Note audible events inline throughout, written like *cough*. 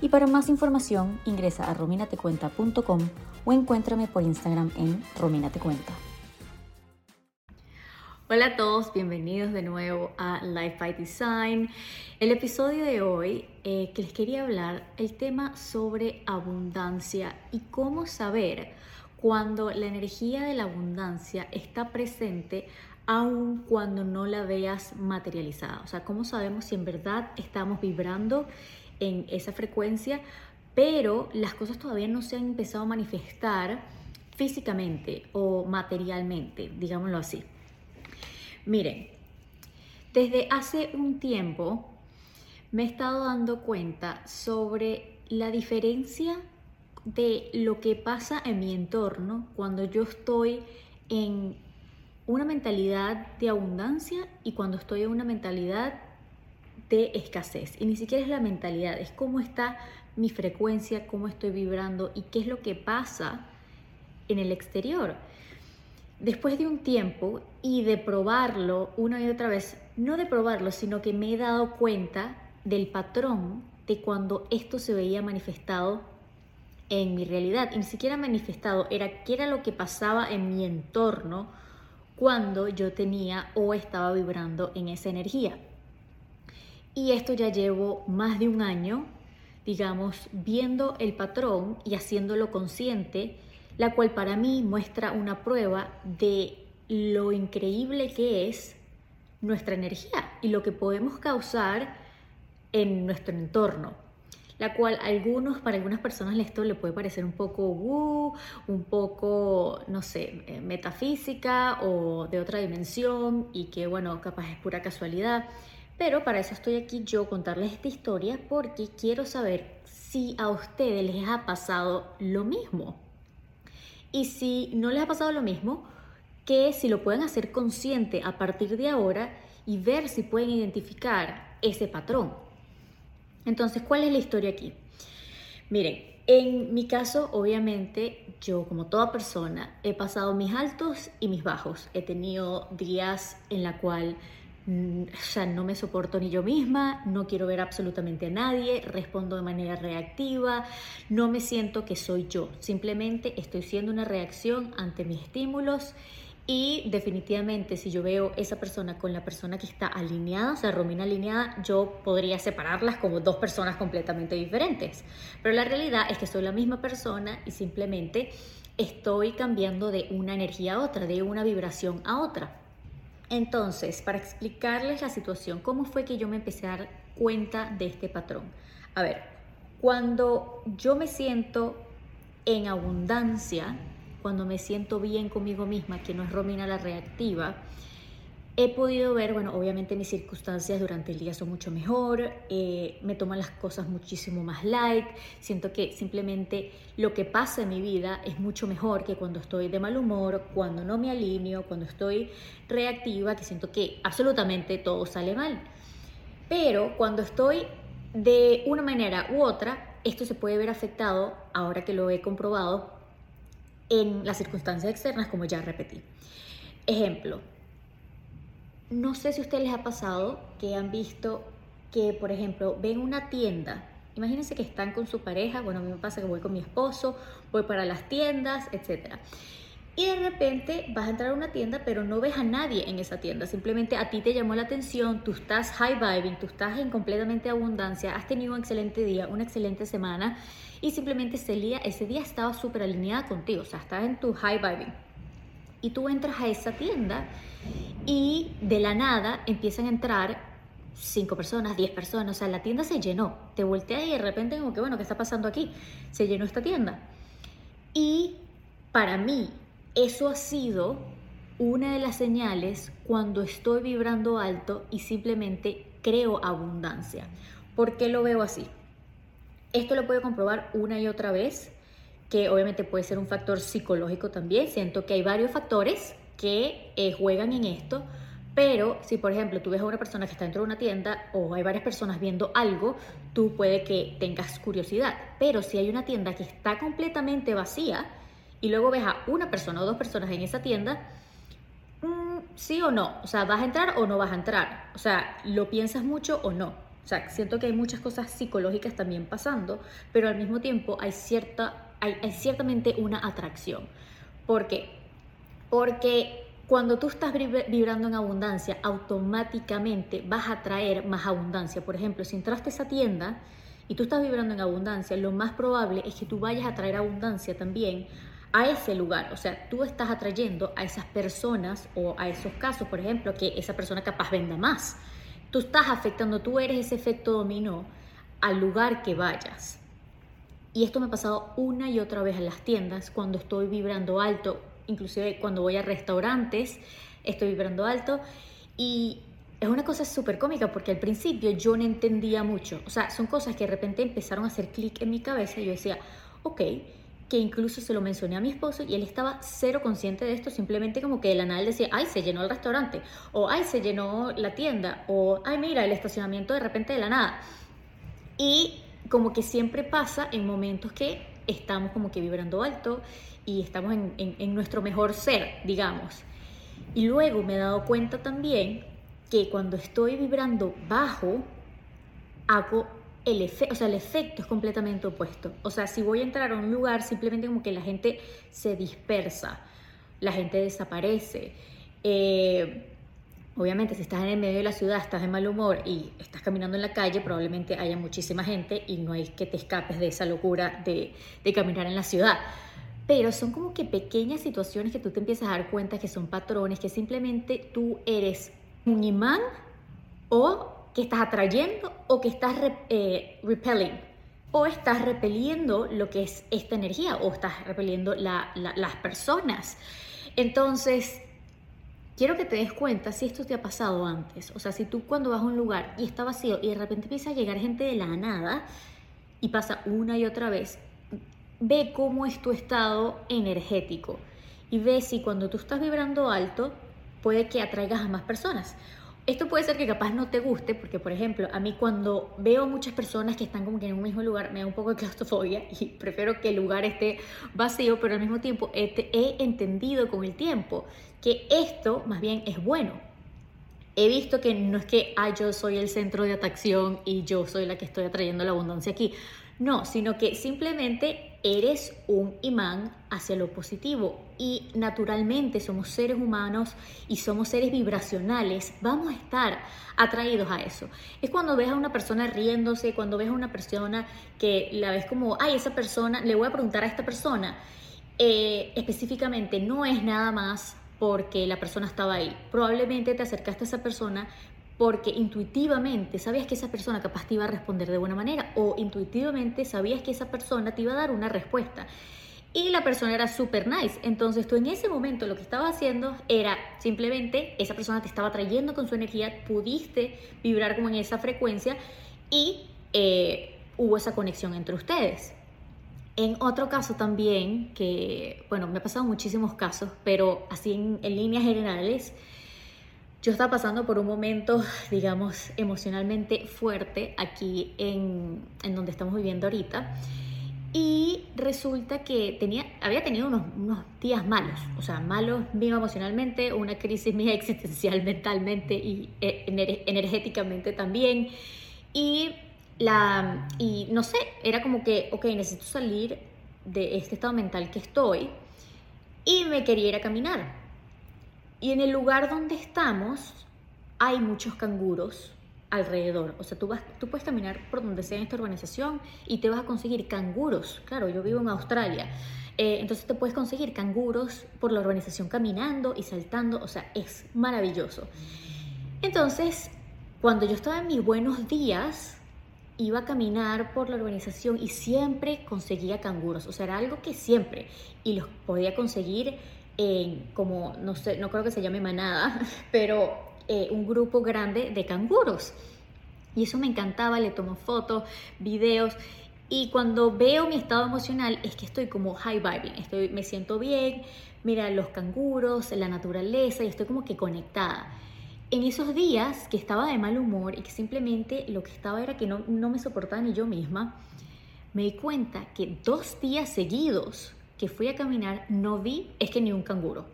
y para más información ingresa a rominatecuenta.com o encuéntrame por Instagram en rominatecuenta. Hola a todos, bienvenidos de nuevo a Life by Design. El episodio de hoy eh, que les quería hablar, el tema sobre abundancia y cómo saber cuando la energía de la abundancia está presente aun cuando no la veas materializada. O sea, cómo sabemos si en verdad estamos vibrando en esa frecuencia, pero las cosas todavía no se han empezado a manifestar físicamente o materialmente, digámoslo así. Miren, desde hace un tiempo me he estado dando cuenta sobre la diferencia de lo que pasa en mi entorno cuando yo estoy en una mentalidad de abundancia y cuando estoy en una mentalidad de escasez. Y ni siquiera es la mentalidad, es cómo está mi frecuencia, cómo estoy vibrando y qué es lo que pasa en el exterior. Después de un tiempo y de probarlo una y otra vez, no de probarlo, sino que me he dado cuenta del patrón de cuando esto se veía manifestado en mi realidad. Y ni siquiera manifestado, era qué era lo que pasaba en mi entorno cuando yo tenía o estaba vibrando en esa energía. Y esto ya llevo más de un año, digamos, viendo el patrón y haciéndolo consciente, la cual para mí muestra una prueba de lo increíble que es nuestra energía y lo que podemos causar en nuestro entorno la cual algunos, para algunas personas esto le puede parecer un poco uh, un poco, no sé, eh, metafísica o de otra dimensión y que bueno, capaz es pura casualidad. Pero para eso estoy aquí yo contarles esta historia porque quiero saber si a ustedes les ha pasado lo mismo. Y si no les ha pasado lo mismo, que si lo pueden hacer consciente a partir de ahora y ver si pueden identificar ese patrón. Entonces, ¿cuál es la historia aquí? Miren, en mi caso, obviamente, yo como toda persona he pasado mis altos y mis bajos. He tenido días en la cual o sea, no me soporto ni yo misma, no quiero ver absolutamente a nadie, respondo de manera reactiva, no me siento que soy yo, simplemente estoy siendo una reacción ante mis estímulos y definitivamente si yo veo esa persona con la persona que está alineada, o sea, Romina alineada, yo podría separarlas como dos personas completamente diferentes, pero la realidad es que soy la misma persona y simplemente estoy cambiando de una energía a otra, de una vibración a otra. Entonces, para explicarles la situación, ¿cómo fue que yo me empecé a dar cuenta de este patrón? A ver, cuando yo me siento en abundancia, cuando me siento bien conmigo misma, que no es Romina la reactiva, he podido ver, bueno, obviamente mis circunstancias durante el día son mucho mejor, eh, me toman las cosas muchísimo más light, siento que simplemente lo que pasa en mi vida es mucho mejor que cuando estoy de mal humor, cuando no me alineo, cuando estoy reactiva, que siento que absolutamente todo sale mal. Pero cuando estoy de una manera u otra, esto se puede ver afectado, ahora que lo he comprobado, en las circunstancias externas, como ya repetí. Ejemplo, no sé si a ustedes les ha pasado que han visto que, por ejemplo, ven una tienda. Imagínense que están con su pareja, bueno, a mí me pasa que voy con mi esposo, voy para las tiendas, etc. Y de repente vas a entrar a una tienda, pero no ves a nadie en esa tienda. Simplemente a ti te llamó la atención, tú estás high vibing, tú estás en completamente abundancia, has tenido un excelente día, una excelente semana y simplemente ese día, ese día estaba súper alineada contigo, o sea, estás en tu high vibing. Y tú entras a esa tienda y de la nada empiezan a entrar cinco personas, diez personas, o sea, la tienda se llenó. Te volteas y de repente como que, bueno, ¿qué está pasando aquí? Se llenó esta tienda. Y para mí, eso ha sido una de las señales cuando estoy vibrando alto y simplemente creo abundancia. ¿Por qué lo veo así? Esto lo puedo comprobar una y otra vez que obviamente puede ser un factor psicológico también. Siento que hay varios factores que eh, juegan en esto, pero si por ejemplo tú ves a una persona que está dentro de una tienda o hay varias personas viendo algo, tú puede que tengas curiosidad. Pero si hay una tienda que está completamente vacía y luego ves a una persona o dos personas en esa tienda, mm, sí o no, o sea, vas a entrar o no vas a entrar, o sea, lo piensas mucho o no. O sea, siento que hay muchas cosas psicológicas también pasando, pero al mismo tiempo hay cierta hay, ciertamente una atracción. ¿Por qué? Porque cuando tú estás vibrando en abundancia, automáticamente vas a traer más abundancia. Por ejemplo, si entraste a esa tienda y tú estás vibrando en abundancia, lo más probable es que tú vayas a traer abundancia también a ese lugar. O sea, tú estás atrayendo a esas personas o a esos casos, por ejemplo, que esa persona capaz venda más. Tú estás afectando, tú eres ese efecto dominó al lugar que vayas. Y esto me ha pasado una y otra vez en las tiendas cuando estoy vibrando alto, inclusive cuando voy a restaurantes, estoy vibrando alto. Y es una cosa súper cómica porque al principio yo no entendía mucho. O sea, son cosas que de repente empezaron a hacer clic en mi cabeza y yo decía, ok, que incluso se lo mencioné a mi esposo y él estaba cero consciente de esto, simplemente como que de la nada él decía, ay, se llenó el restaurante, o ay, se llenó la tienda, o ay, mira, el estacionamiento de repente de la nada. Y como que siempre pasa en momentos que estamos como que vibrando alto y estamos en, nuestro mejor ser, digamos. Y luego me he dado cuenta también que cuando estoy vibrando bajo, hago el efecto, o sea, el efecto es completamente opuesto. O sea, si voy a entrar a un lugar, simplemente como que la gente se dispersa, la gente desaparece. Eh, Obviamente, si estás en el medio de la ciudad, estás de mal humor y estás caminando en la calle, probablemente haya muchísima gente y no hay que te escapes de esa locura de, caminar en la ciudad. Pero son como que pequeñas situaciones que tú te empiezas a dar cuenta que son patrones, que simplemente tú eres un imán o que estás atrayendo o que estás eh, repelling o estás repeliendo lo que es esta energía o estás repeliendo las personas. Entonces, quiero que te des cuenta si esto te ha pasado antes. O sea, si tú cuando vas a un lugar y está vacío y de repente empieza a llegar gente de la nada y pasa una y otra vez, ve cómo es tu estado energético y ve si cuando tú estás vibrando alto puede que atraigas a más personas. Esto puede ser que capaz no te guste, porque por ejemplo, a mí cuando veo muchas personas que están como que en un mismo lugar, me da un poco de claustrofobia y *laughs* prefiero que el lugar esté vacío, pero al mismo tiempo he, entendido con el tiempo que esto más bien es bueno. He visto que no es que ah, yo soy el centro de atracción y yo soy la que estoy atrayendo la abundancia aquí. No, sino que simplemente eres un imán hacia lo positivo y naturalmente somos seres humanos y somos seres vibracionales, vamos a estar atraídos a eso. Es cuando ves a una persona riéndose, cuando ves a una persona que la ves como, ay, esa persona, le voy a preguntar a esta persona, eh, específicamente no es nada más porque la persona estaba ahí. Probablemente te acercaste a esa persona porque intuitivamente sabías que esa persona capaz te iba a responder de buena manera o intuitivamente sabías que esa persona te iba a dar una respuesta. Y la persona era súper nice. Entonces tú en ese momento lo que estabas haciendo era simplemente esa persona te estaba trayendo con su energía, pudiste vibrar como en esa frecuencia y eh, hubo esa conexión entre ustedes. En otro caso también, que bueno, me ha pasado muchísimos casos, pero así en, líneas generales, yo estaba pasando por un momento, digamos, emocionalmente fuerte aquí en, en donde estamos viviendo ahorita. Y resulta que tenía, había tenido unos, unos, días malos, o sea, malos mío emocionalmente, una crisis mía *laughs* existencial mentalmente y eh, energéticamente también. Y la, y no sé, era como que, ok, necesito salir de este estado mental que estoy y me quería ir a caminar. Y en el lugar donde estamos hay muchos canguros alrededor. O sea, tú, vas, tú puedes caminar por donde sea en esta urbanización y te vas a conseguir canguros. Claro, yo vivo en Australia. Eh, entonces te puedes conseguir canguros por la urbanización caminando y saltando. O sea, es maravilloso. Entonces, cuando yo estaba en mis buenos días, iba a caminar por la urbanización y siempre conseguía canguros, o sea, era algo que siempre, y los podía conseguir en como, no sé, no creo que se llame manada, *laughs* pero eh, un grupo grande de canguros. Y eso me encantaba, le tomo fotos, videos, Y cuando veo mi estado emocional es que estoy como high vibing, estoy, me siento bien, mira los canguros, la naturaleza y estoy como que conectada. En esos días que estaba de mal humor y que simplemente lo que estaba era que no, no me soportaba ni yo misma, me di cuenta que dos días seguidos que fui a caminar no vi, es que ni un canguro.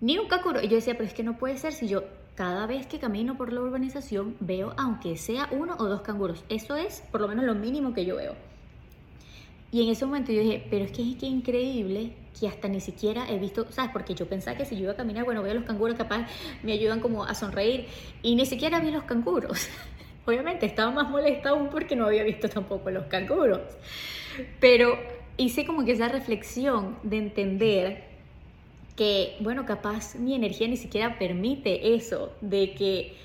Ni un canguro. Y yo decía, pero es que no puede ser si yo cada vez que camino por la urbanización veo aunque sea uno o dos canguros. Eso es por lo menos lo mínimo que yo veo. Y en ese momento yo dije, pero es que es que increíble que hasta ni siquiera he visto, ¿sabes? Porque yo pensaba que si yo iba a caminar, bueno, veo los canguros, capaz me ayudan como a sonreír. Y ni siquiera vi los canguros. *laughs* Obviamente estaba más molesta aún porque no había visto tampoco los canguros. Pero hice como que esa reflexión de entender que, bueno, capaz mi energía ni siquiera permite eso, de que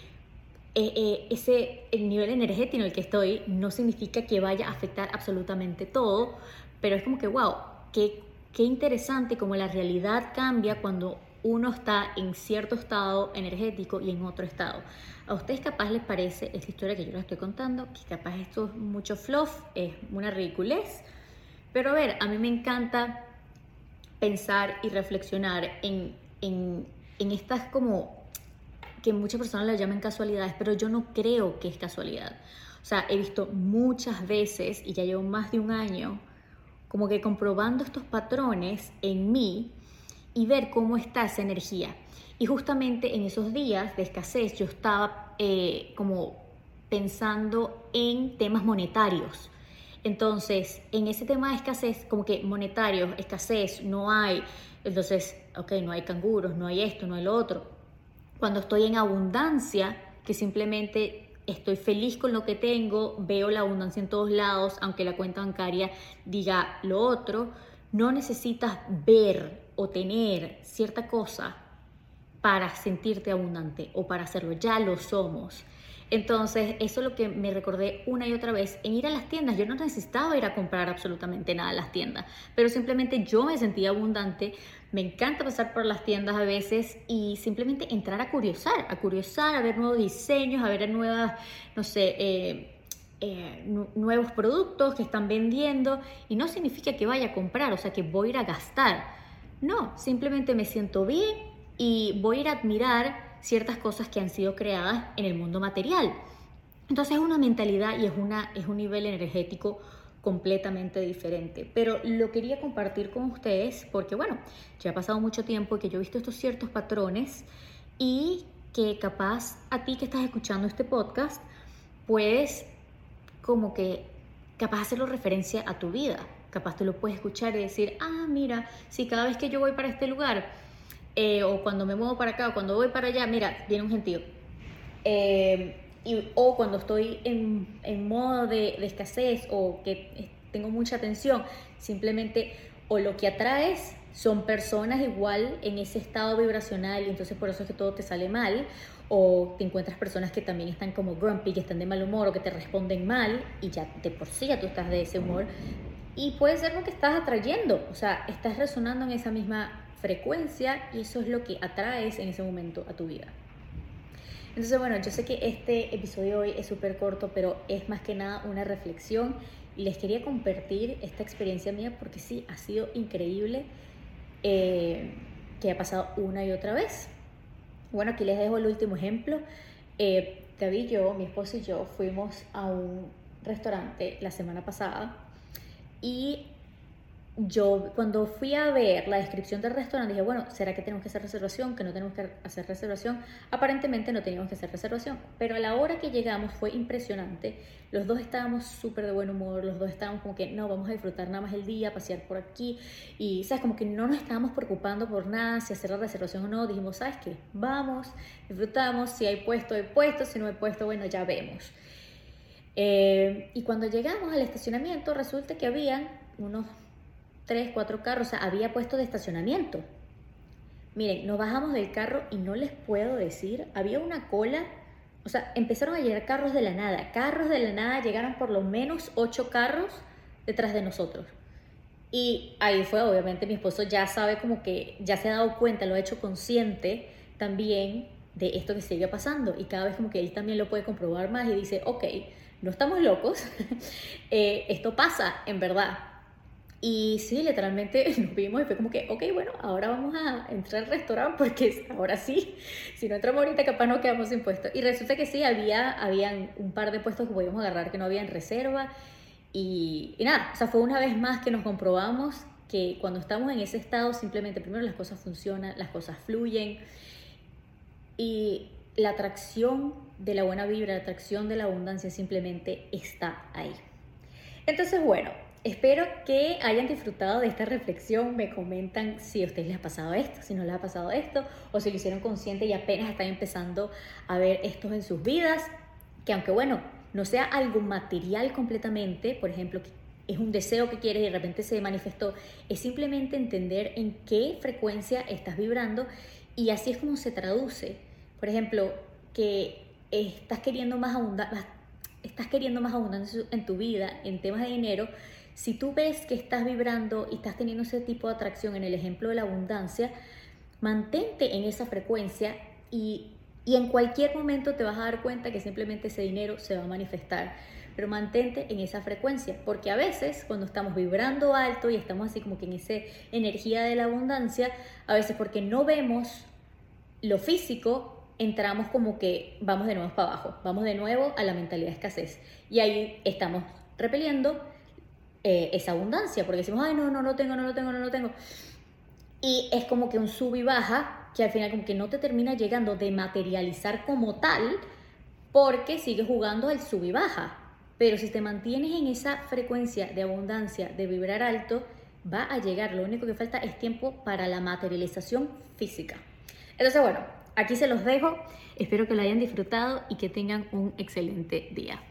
eh, eh, ese el nivel energético en el que estoy no significa que vaya a afectar absolutamente todo, pero es como que, wow, qué, qué interesante como la realidad cambia cuando uno está en cierto estado energético y en otro estado. ¿A ustedes capaz les parece esta historia que yo les estoy contando? Que capaz esto es mucho fluff, es una ridiculez. Pero a ver, a mí me encanta pensar y reflexionar en, en, en estas como que muchas personas lo llaman casualidades, pero yo no creo que es casualidad. O sea, he visto muchas veces, y ya llevo más de un año, como que comprobando estos patrones en mí y ver cómo está esa energía. Y justamente en esos días de escasez yo estaba eh, como pensando en temas monetarios. Entonces, en ese tema de escasez, como que monetario, escasez, no hay. Entonces, ok, no hay canguros, no hay esto, no hay lo otro. Cuando estoy en abundancia, que simplemente estoy feliz con lo que tengo, veo la abundancia en todos lados, aunque la cuenta bancaria diga lo otro, no necesitas ver o tener cierta cosa para sentirte abundante o para hacerlo, ya lo somos. Entonces, eso es lo que me recordé una y otra vez en ir a las tiendas. Yo no necesitaba ir a comprar absolutamente nada a las tiendas, pero simplemente yo me sentía abundante. Me encanta pasar por las tiendas a veces y simplemente entrar a curiosar, a curiosar, a ver nuevos diseños, a ver nuevas, no sé, eh, eh, nuevos productos que están vendiendo. Y no significa que vaya a comprar, o sea, que voy a ir a gastar. No, simplemente me siento bien y voy a ir a admirar ciertas cosas que han sido creadas en el mundo material. Entonces es una mentalidad y es, una, es un nivel energético completamente diferente. Pero lo quería compartir con ustedes porque, bueno, ya ha pasado mucho tiempo que yo he visto estos ciertos patrones y que capaz a ti que estás escuchando este podcast, puedes como que capaz hacerlo referencia a tu vida. Capaz tú lo puedes escuchar y decir, ah, mira, si cada vez que yo voy para este lugar, eh, o cuando me muevo para acá, o cuando voy para allá, mira, viene un gentío. Eh, y, o cuando estoy en, en modo de, de, escasez o que tengo mucha tensión, simplemente o lo que atraes son personas igual en ese estado vibracional y entonces por eso es que todo te sale mal o te encuentras personas que también están como grumpy, que están de mal humor o que te responden mal y ya de por sí ya tú estás de ese humor y puede ser lo que estás atrayendo, o sea, estás resonando en esa misma frecuencia y eso es lo que atraes en ese momento a tu vida. Entonces, bueno, yo sé que este episodio hoy es súper corto, pero es más que nada una reflexión y les quería compartir esta experiencia mía porque sí, ha sido increíble eh, que ha pasado una y otra vez. Bueno, aquí les dejo el último ejemplo. Eh, David yo, mi esposo y yo, fuimos a un restaurante la semana pasada y yo cuando fui a ver la descripción del restaurante dije, bueno, ¿será que tenemos que hacer reservación? Que no tenemos que hacer reservación. Aparentemente no teníamos que hacer reservación, pero a la hora que llegamos fue impresionante. Los dos estábamos súper de buen humor, los dos estábamos como que no, vamos a disfrutar nada más el día, pasear por aquí y, ¿sabes? Como que no nos estábamos preocupando por nada, si hacer la reservación o no. Dijimos, ¿sabes qué? Vamos, disfrutamos, si hay puesto, hay puesto, si no hay puesto, bueno, ya vemos. Eh, y cuando llegamos al estacionamiento resulta que habían unos tres, cuatro carros, o sea, había puesto de estacionamiento. Miren, nos bajamos del carro y no les puedo decir, había una cola, o sea, empezaron a llegar carros de la nada, carros de la nada, llegaron por lo menos ocho carros detrás de nosotros. Y ahí fue, obviamente, mi esposo ya sabe como que ya se ha dado cuenta, lo ha hecho consciente también de esto que sigue pasando. Y cada vez como que él también lo puede comprobar más y dice, ok, no estamos locos, *laughs* eh, esto pasa en verdad. Y sí, literalmente *laughs* nos vimos y fue como que, ok, bueno, ahora vamos a entrar al restaurante porque *laughs* ahora sí, si no entramos ahorita capaz no quedamos sin puesto. Y resulta que sí, había habían un par de puestos que podíamos agarrar que no había reserva. Y, y nada, o sea, fue una vez más que nos comprobamos que cuando estamos en ese estado simplemente primero las cosas funcionan, las cosas fluyen y la atracción de la buena vibra, la atracción de la abundancia simplemente está ahí. Entonces, bueno, espero que hayan disfrutado de esta reflexión. Me comentan si a ustedes les ha pasado esto, si no les ha pasado esto, o si lo hicieron consciente y apenas están empezando a ver esto en sus vidas. Que aunque bueno, no sea algo material completamente, por ejemplo, es un deseo que quieres y de repente se manifestó, es simplemente entender en qué frecuencia estás vibrando y así es como se traduce. Por ejemplo, que estás queriendo más abundancia, estás queriendo más abundancia en tu vida, en temas de dinero, si tú ves que estás vibrando y estás teniendo ese tipo de atracción en el ejemplo de la abundancia, mantente en esa frecuencia y, y en cualquier momento te vas a dar cuenta que simplemente ese dinero se va a manifestar pero mantente en esa frecuencia, porque a veces cuando estamos vibrando alto y estamos así como que en esa energía de la abundancia, a veces porque no vemos lo físico, entramos como que vamos de nuevo para abajo, vamos de nuevo a la mentalidad de escasez. Y ahí estamos repeliendo eh, esa abundancia, porque decimos, ay, no, no lo tengo, no lo tengo, no lo tengo. Y es como que un sub y baja que al final como que no te termina llegando de materializar como tal, porque sigues jugando al sub y baja. Pero si te mantienes en esa frecuencia de abundancia, de vibrar alto, va a llegar. Lo único que falta es tiempo para la materialización física. Entonces, bueno, aquí se los dejo. Espero que lo hayan disfrutado y que tengan un excelente día.